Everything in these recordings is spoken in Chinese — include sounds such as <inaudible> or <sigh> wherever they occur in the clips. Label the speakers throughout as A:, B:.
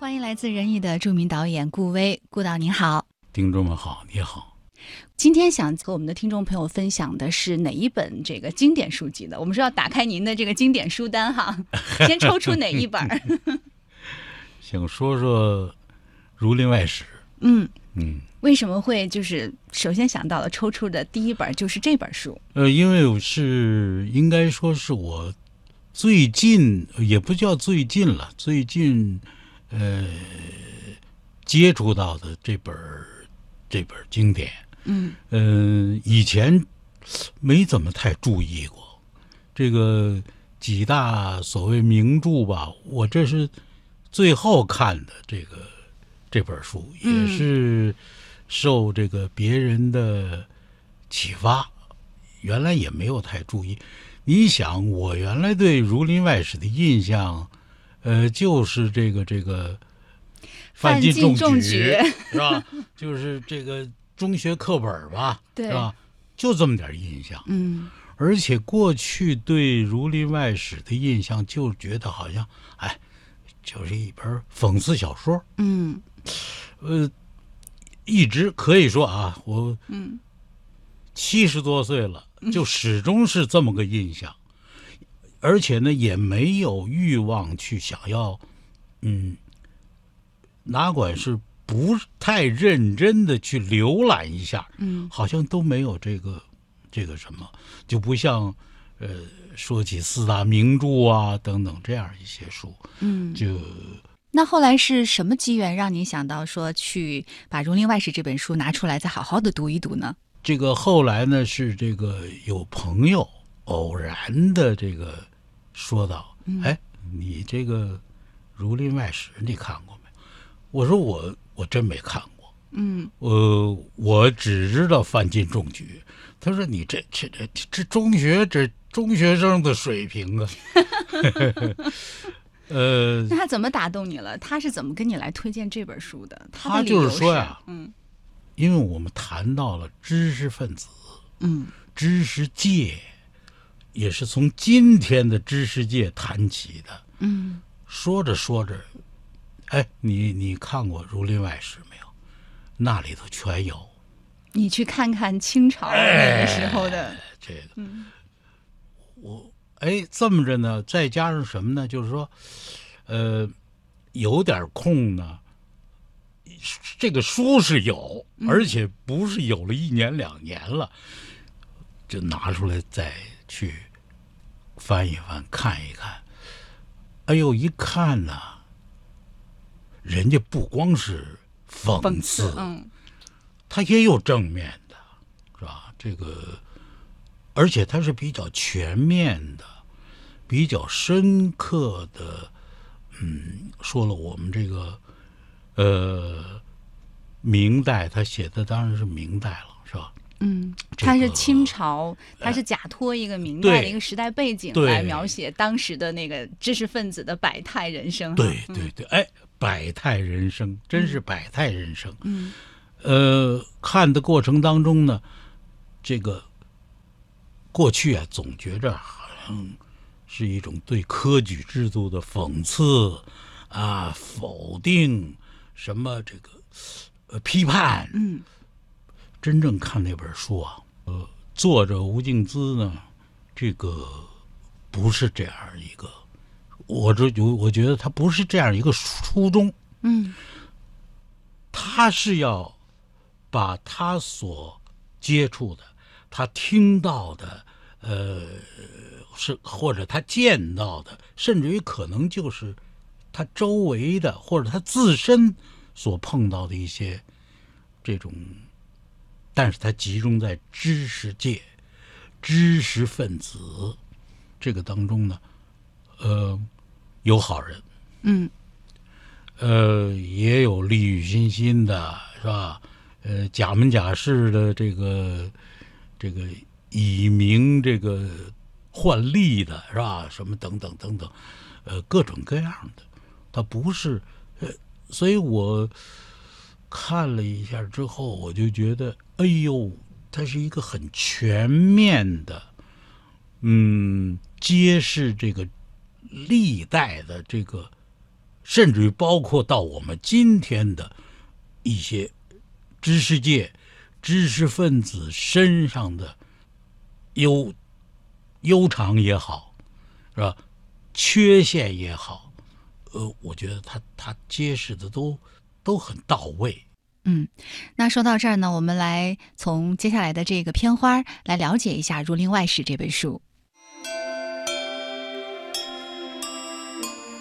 A: 欢迎来自仁义的著名导演顾威，顾导您好，
B: 听众们好，你好。
A: 今天想和我们的听众朋友分享的是哪一本这个经典书籍呢？我们说要打开您的这个经典书单哈，<laughs> 先抽出哪一本？<laughs>
B: 想说说《儒林外史》。
A: 嗯
B: 嗯，
A: 为什么会就是首先想到了抽出的第一本就是这本书？
B: 呃，因为我是应该说是我最近也不叫最近了，最近呃接触到的这本这本经典。
A: 嗯
B: 嗯，以前没怎么太注意过这个几大所谓名著吧。我这是最后看的这个这本书，也是受这个别人的启发。原来也没有太注意。你想，我原来对《儒林外史》的印象，呃，就是这个这个
A: 范进中
B: 举 <laughs> 是吧？就是这个。中学课本吧，
A: 是
B: 吧？就这么点印象。
A: 嗯，
B: 而且过去对《儒林外史》的印象，就觉得好像，哎，就是一本讽刺小说。
A: 嗯，
B: 呃，一直可以说啊，我
A: 嗯
B: 七十多岁了，就始终是这么个印象，而且呢，也没有欲望去想要，嗯，哪管是。不太认真的去浏览一下，
A: 嗯，
B: 好像都没有这个，这个什么，就不像，呃，说起四大名著啊等等这样一些书，
A: 嗯，
B: 就
A: 那后来是什么机缘让您想到说去把《儒林外史》这本书拿出来再好好的读一读呢？
B: 这个后来呢是这个有朋友偶然的这个说到，哎，你这个《儒林外史》你看过没？我说我。我真没看过，
A: 嗯，
B: 呃，我只知道范进中举。他说：“你这这这这中学这中学生的水平啊。<laughs> ”呃，
A: 那他怎么打动你了？他是怎么跟你来推荐这本书的？
B: 他就是说呀，
A: 嗯，
B: 因为我们谈到了知识分子，
A: 嗯，
B: 知识界，也是从今天的知识界谈起的，
A: 嗯，
B: 说着说着。哎，你你看过《儒林外史》没有？那里头全有。
A: 你去看看清朝那个时候的
B: 这个，我哎这么着呢，再加上什么呢？就是说，呃，有点空呢，这个书是有，而且不是有了一年两年了，就拿出来再去翻一翻看一看。哎呦，一看呢。人家不光是讽刺，
A: 嗯，
B: 他也有正面的，是吧？这个，而且他是比较全面的，比较深刻的，嗯，说了我们这个，呃，明代他写的当然是明代了，是吧？
A: 嗯，它是清朝，它是假托一个明代的一个时代背景来描写当时的那个知识分子的百态人生。
B: 对对对，哎。百态人生，真是百态人生。
A: 嗯，
B: 呃，看的过程当中呢，这个过去啊，总觉着好像是一种对科举制度的讽刺啊、否定，什么这个呃批判。
A: 嗯，
B: 真正看那本书啊，呃，作者吴敬梓呢，这个不是这样一个。我这我，我觉得他不是这样一个初衷，
A: 嗯，
B: 他是要把他所接触的、他听到的，呃，是或者他见到的，甚至于可能就是他周围的或者他自身所碰到的一些这种，但是它集中在知识界、知识分子这个当中呢，呃。有好人，
A: 嗯，
B: 呃，也有利欲熏心的，是吧？呃，假门假式的这个，这个以名这个换利的，是吧？什么等等等等，呃，各种各样的，他不是，呃，所以我看了一下之后，我就觉得，哎呦，他是一个很全面的，嗯，揭示这个。历代的这个甚至于包括到我们今天的一些知识界、知识分子身上的优、优长也好，是吧？缺陷也好，呃，我觉得他他揭示的都都很到位。
A: 嗯，那说到这儿呢，我们来从接下来的这个片花来了解一下《儒林外史》这本书。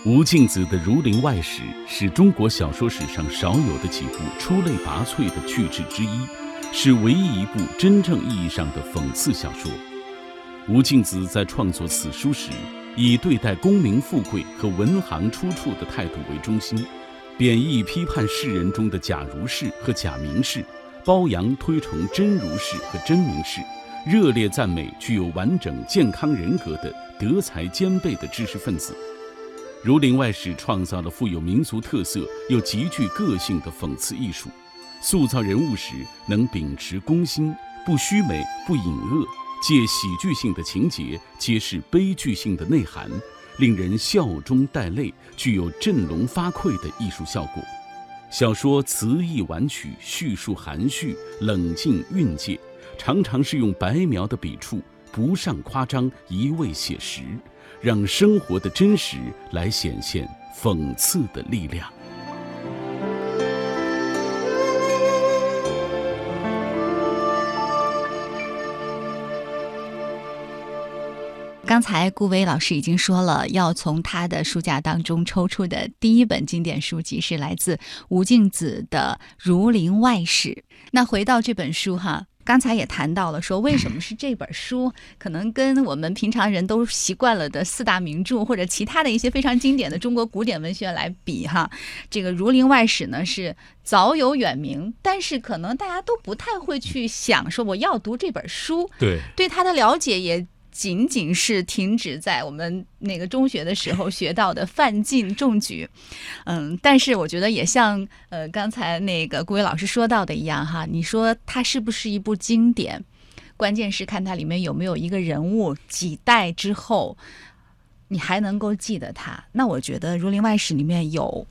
C: 吴敬梓的《儒林外史》是中国小说史上少有的几部出类拔萃的巨制之一，是唯一一部真正意义上的讽刺小说。吴敬梓在创作此书时，以对待功名富贵和文行出处的态度为中心。贬义批判世人中的假儒士和假名士，褒扬推崇真儒士和真名士，热烈赞美具有完整健康人格的德才兼备的知识分子。《儒林外史》创造了富有民族特色又极具个性的讽刺艺术，塑造人物时能秉持公心，不虚美不隐恶，借喜剧性的情节揭示悲剧性的内涵。令人笑中带泪，具有振聋发聩的艺术效果。小说词意婉曲，叙述含蓄、冷静、蕴藉，常常是用白描的笔触，不上夸张，一味写实，让生活的真实来显现讽刺的力量。
A: 刚才顾威老师已经说了，要从他的书架当中抽出的第一本经典书籍是来自吴敬梓的《儒林外史》。那回到这本书哈，刚才也谈到了，说为什么是这本书？可能跟我们平常人都习惯了的四大名著或者其他的一些非常经典的中国古典文学来比哈，这个《儒林外史》呢是早有远名，但是可能大家都不太会去想说我要读这本书，
B: 对，
A: 对他的了解也。仅仅是停止在我们那个中学的时候学到的范进中举，嗯，但是我觉得也像呃刚才那个顾伟老师说到的一样哈，你说它是不是一部经典，关键是看它里面有没有一个人物几代之后你还能够记得他。那我觉得《儒林外史》里面有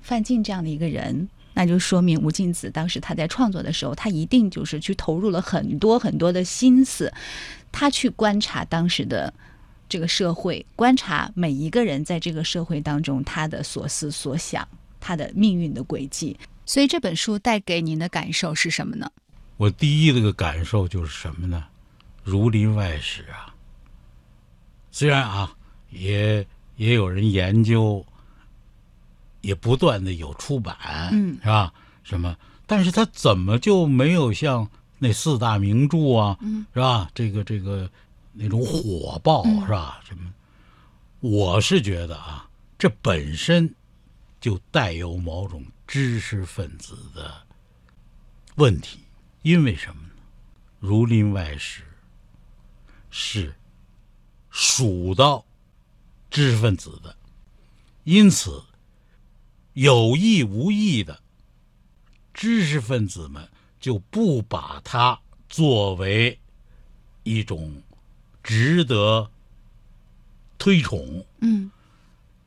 A: 范进这样的一个人。那就说明吴敬梓当时他在创作的时候，他一定就是去投入了很多很多的心思，他去观察当时的这个社会，观察每一个人在这个社会当中他的所思所想，他的命运的轨迹。所以这本书带给您的感受是什么呢？
B: 我第一这个感受就是什么呢？《儒林外史》啊，虽然啊，也也有人研究。也不断的有出版，
A: 嗯，
B: 是吧？什么？但是他怎么就没有像那四大名著啊，
A: 嗯，
B: 是吧？这个这个那种火爆，是吧？什么？我是觉得啊，这本身就带有某种知识分子的问题，因为什么呢？《儒林外史》是属到知识分子的，因此。有意无意的，知识分子们就不把它作为一种值得推崇、
A: 嗯，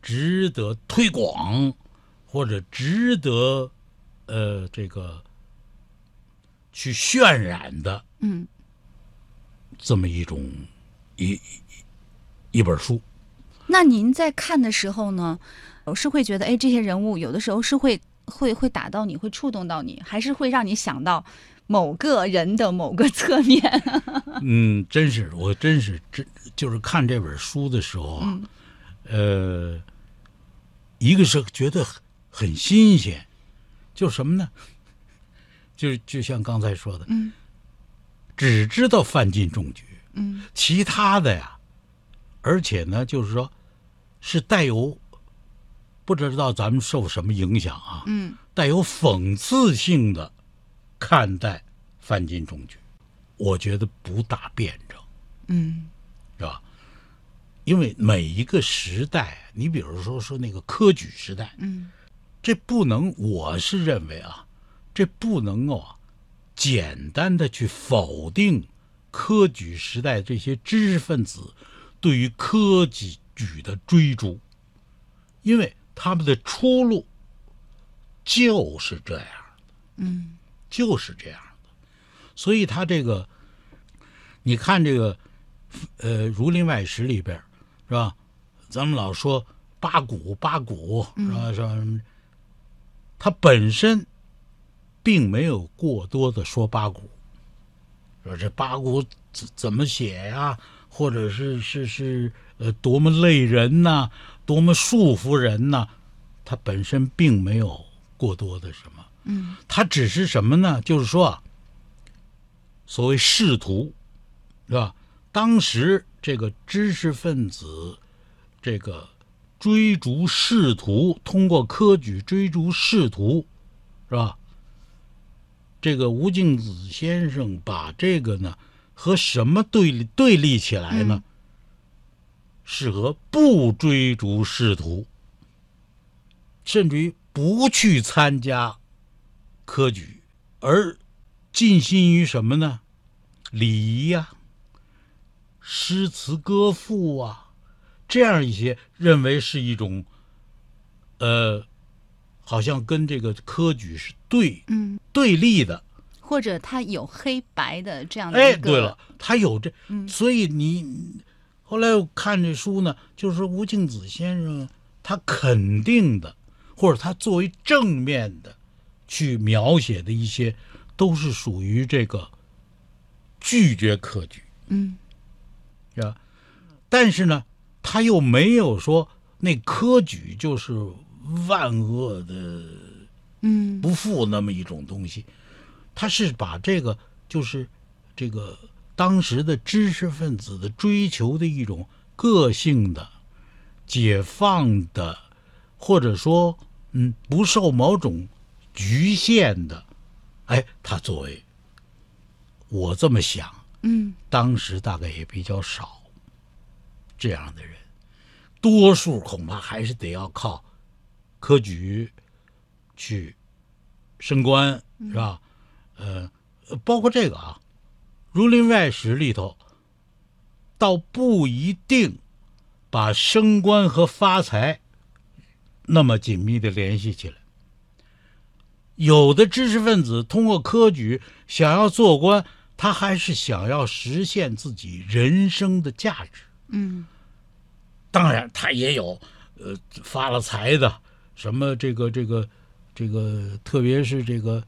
B: 值得推广或者值得呃这个去渲染的，
A: 嗯，
B: 这么一种一一本书。
A: 那您在看的时候呢？我是会觉得，哎，这些人物有的时候是会会会打到你，会触动到你，还是会让你想到某个人的某个侧面。<laughs>
B: 嗯，真是，我真是真就是看这本书的时候啊，呃，一个是觉得很很新鲜，就什么呢？就就像刚才说的，
A: 嗯，
B: 只知道范进中举，
A: 嗯，
B: 其他的呀，而且呢，就是说，是带有。不知道咱们受什么影响啊？
A: 嗯，
B: 带有讽刺性的看待范进中举，我觉得不大辩证。
A: 嗯，
B: 是吧？因为每一个时代，你比如说说那个科举时代，
A: 嗯，
B: 这不能，我是认为啊，这不能够啊，简单的去否定科举时代这些知识分子对于科举举的追逐，因为。他们的出路就是这样的，
A: 嗯
B: 就是这样的。所以他这个，你看这个，呃，《儒林外史》里边是吧？咱们老说八股八股是吧？是吧？他本身并没有过多的说八股，说这八股怎怎么写呀？或者是是是呃多么累人呐、多么束缚人呢？它本身并没有过多的什么，
A: 嗯
B: 他只是什么呢？就是说啊，所谓仕途，是吧？当时这个知识分子，这个追逐仕途，通过科举追逐仕途，是吧？这个吴敬梓先生把这个呢和什么对立对立起来呢？是和不追逐仕途，甚至于不去参加科举，而尽心于什么呢？礼仪呀、诗词歌赋啊，这样一些认为是一种，呃，好像跟这个科举是对
A: 嗯，
B: 对立的。
A: 或者他有黑白的这样的
B: 哎，
A: 一个，
B: 对了，他有这，
A: 嗯
B: 所以你后来我看这书呢，就是说吴敬梓先生他肯定的，或者他作为正面的去描写的一些，都是属于这个拒绝科举，
A: 嗯。
B: 是吧？但是呢，他又没有说那科举就是万恶的
A: 嗯。
B: 不复那么一种东西，他是把这个就是这个当时的知识分子的追求的一种个性的、解放的，或者说嗯不受某种局限的，哎，他作为我这么想，
A: 嗯
B: 当时大概也比较少这样的人，多数恐怕还是得要靠科举去升官，是吧？呃，呃包括这个啊，《儒林外史》里头，倒不一定把升官和发财那么紧密的联系起来。有的知识分子通过科举想要做官，他还是想要实现自己人生的价值。
A: 嗯
B: 当然，他也有呃发了财的，什么这个这个这个，特别是这个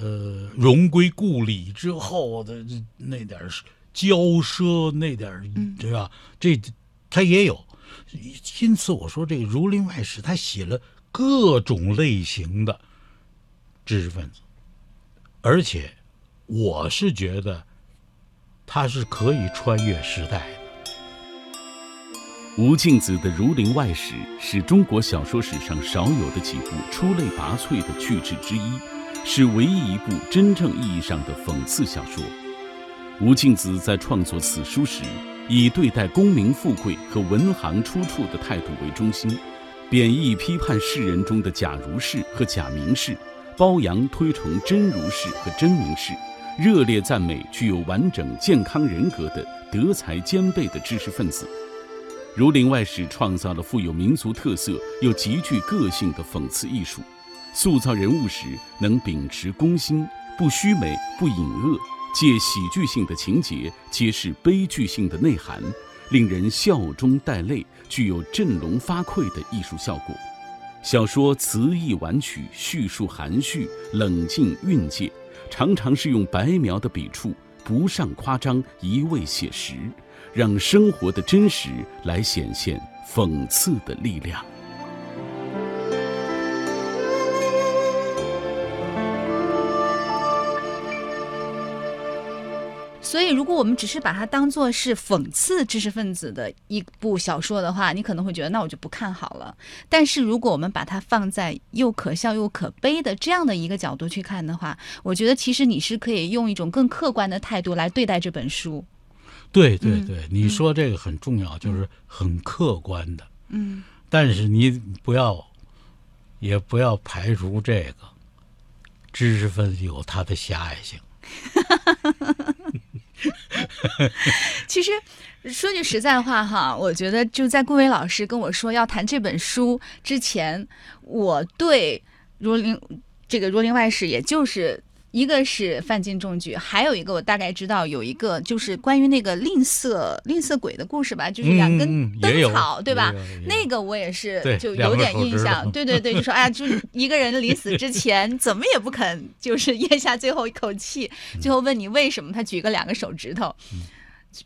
B: 呃荣归故里之后的那点儿骄奢，那点儿对吧？这他也有。因此，我说这个《儒林外史》，他写了各种类型的知识分子，而且我是觉得他是可以穿越时代的。
C: 吴敬梓的《儒林外史》是中国小说史上少有的几部出类拔萃的巨制之一，是唯一一部真正意义上的讽刺小说。吴敬梓在创作此书时，以对待功名富贵和文行出处的态度为中心，贬义批判世人中的假儒士和假名士，褒扬推崇真儒士和真名士，热烈赞美具有完整健康人格的德才兼备的知识分子。《儒林外史》创造了富有民族特色又极具个性的讽刺艺术，塑造人物时能秉持公心，不虚美，不隐恶，借喜剧性的情节揭示悲剧性的内涵，令人笑中带泪，具有振聋发聩的艺术效果。小说词意婉曲，叙述含蓄，冷静蕴藉，常常是用白描的笔触，不上夸张，一味写实。让生活的真实来显现讽刺的力量。
A: 所以，如果我们只是把它当做是讽刺知识分子的一部小说的话，你可能会觉得那我就不看好了。但是，如果我们把它放在又可笑又可悲的这样的一个角度去看的话，我觉得其实你是可以用一种更客观的态度来对待这本书。
B: 对对
A: 嗯
B: 对，你说这个很重要，就是很客观的。
A: 嗯
B: 但是你不要，也不要排除这个知识分子有他的狭隘性。<laughs> <laughs>
A: 其实说句实在话哈，我觉得就在顾伟老师跟我说要谈这本书之前，我对儒林这个《儒林外史》，也就是一个是范进中举，还有一个我大概知道有一个就是关于那个吝啬吝啬鬼的故事吧，就是两根灯草，对吧那个我也是
B: 对
A: 就有点印象，对对对，就说哎呀，就是一个人临死之 <laughs> 前怎么也不肯就是咽下最后一口气，最后问你为什么，他举个两个手指头。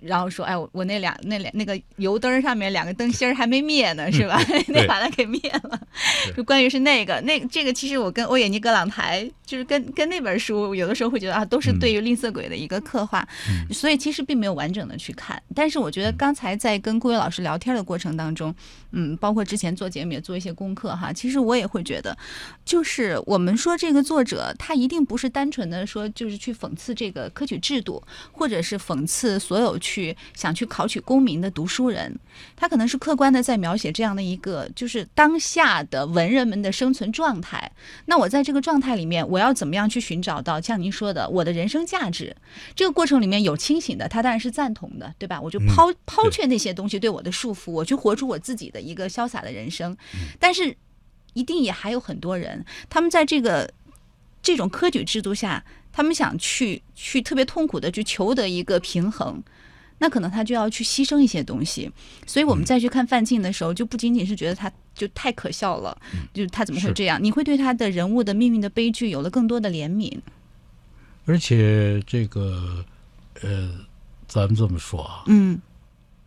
A: 然后说，哎，我我那两那两那个油灯上面两个灯芯儿还没灭呢，是吧？得 <laughs> 把它给灭了。就关于是那个那这个，其实我跟欧也尼·格朗台，就是跟跟那本书，有的时候会觉得啊，都是对于吝啬鬼的一个刻画，所以其实并没有完整的去看。但是我觉得刚才在跟顾伟老师聊天的过程当中，嗯，包括之前做节目也做一些功课哈，其实我也会觉得，就是我们说这个作者他一定不是单纯的说就是去讽刺这个科举制度，或者是讽刺所有去想去考取功名的读书人，他可能是客观的在描写这样的一个就是当下的文人们的生存状态。那我在这个状态里面，我要怎么样去寻找到像您说的我的人生价值？这个过程里面有清醒的，他当然是赞同的，对吧？我就抛、抛却那些东西对我的束缚，我去活出我自己的一个潇洒的人生。但是，一定也还有很多人，他们在这个这种科举制度下，他们想去去特别痛苦的去求得一个平衡。那可能他就要去牺牲一些东西，所以我们再去看范进的时候，就不仅仅是觉得他就太可笑了，就是他怎么会这样？你会对他的人物的命运的悲剧有了更多的怜悯。
B: 而且这个，呃，咱们这么说啊，
A: 嗯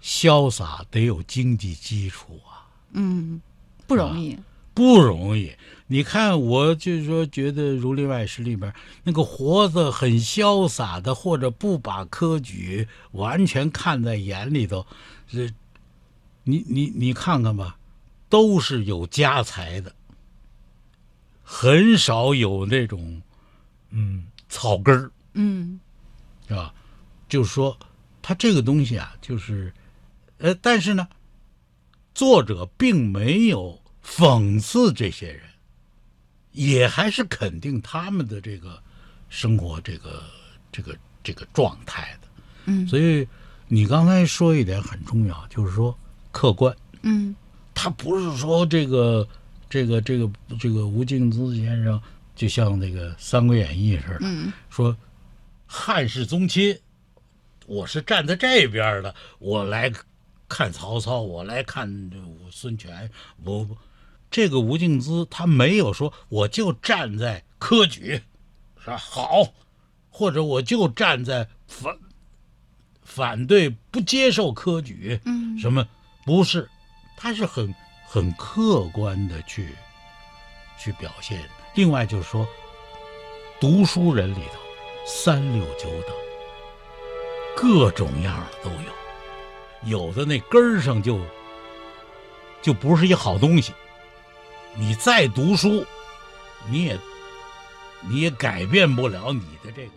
B: 潇洒得有经济基础啊，
A: 嗯，不容易。
B: 不容易。你看，我就是说，觉得《儒林外史》里边那个活得很潇洒的，或者不把科举完全看在眼里头，这，你你你看看吧，都是有家财的，很少有那种，嗯，草根儿。
A: 嗯
B: 是吧？就是说，他这个东西啊，就是，呃，但是呢，作者并没有讽刺这些人，也还是肯定他们的这个生活这个这个这个状态的。
A: 嗯
B: 所以你刚才说一点很重要，就是说客观，
A: 嗯
B: 他不是说这个这个这个这个吴敬梓先生，就像那个《三国演义》似的，
A: 嗯
B: 说汉室宗亲，我是站在这边的，我来看曹操，我来看这我孙权，不不，这个吴敬梓他没有说我就站在科举，是吧？好，或者我就站在反反对不接受科举，
A: 嗯
B: 什么不是，他是很很客观的去去表现。另外就是说，读书人里头三六九等，各种样的都有，有的那根儿上就就不是一好东西。你再读书，你也你也改变不了你的这个。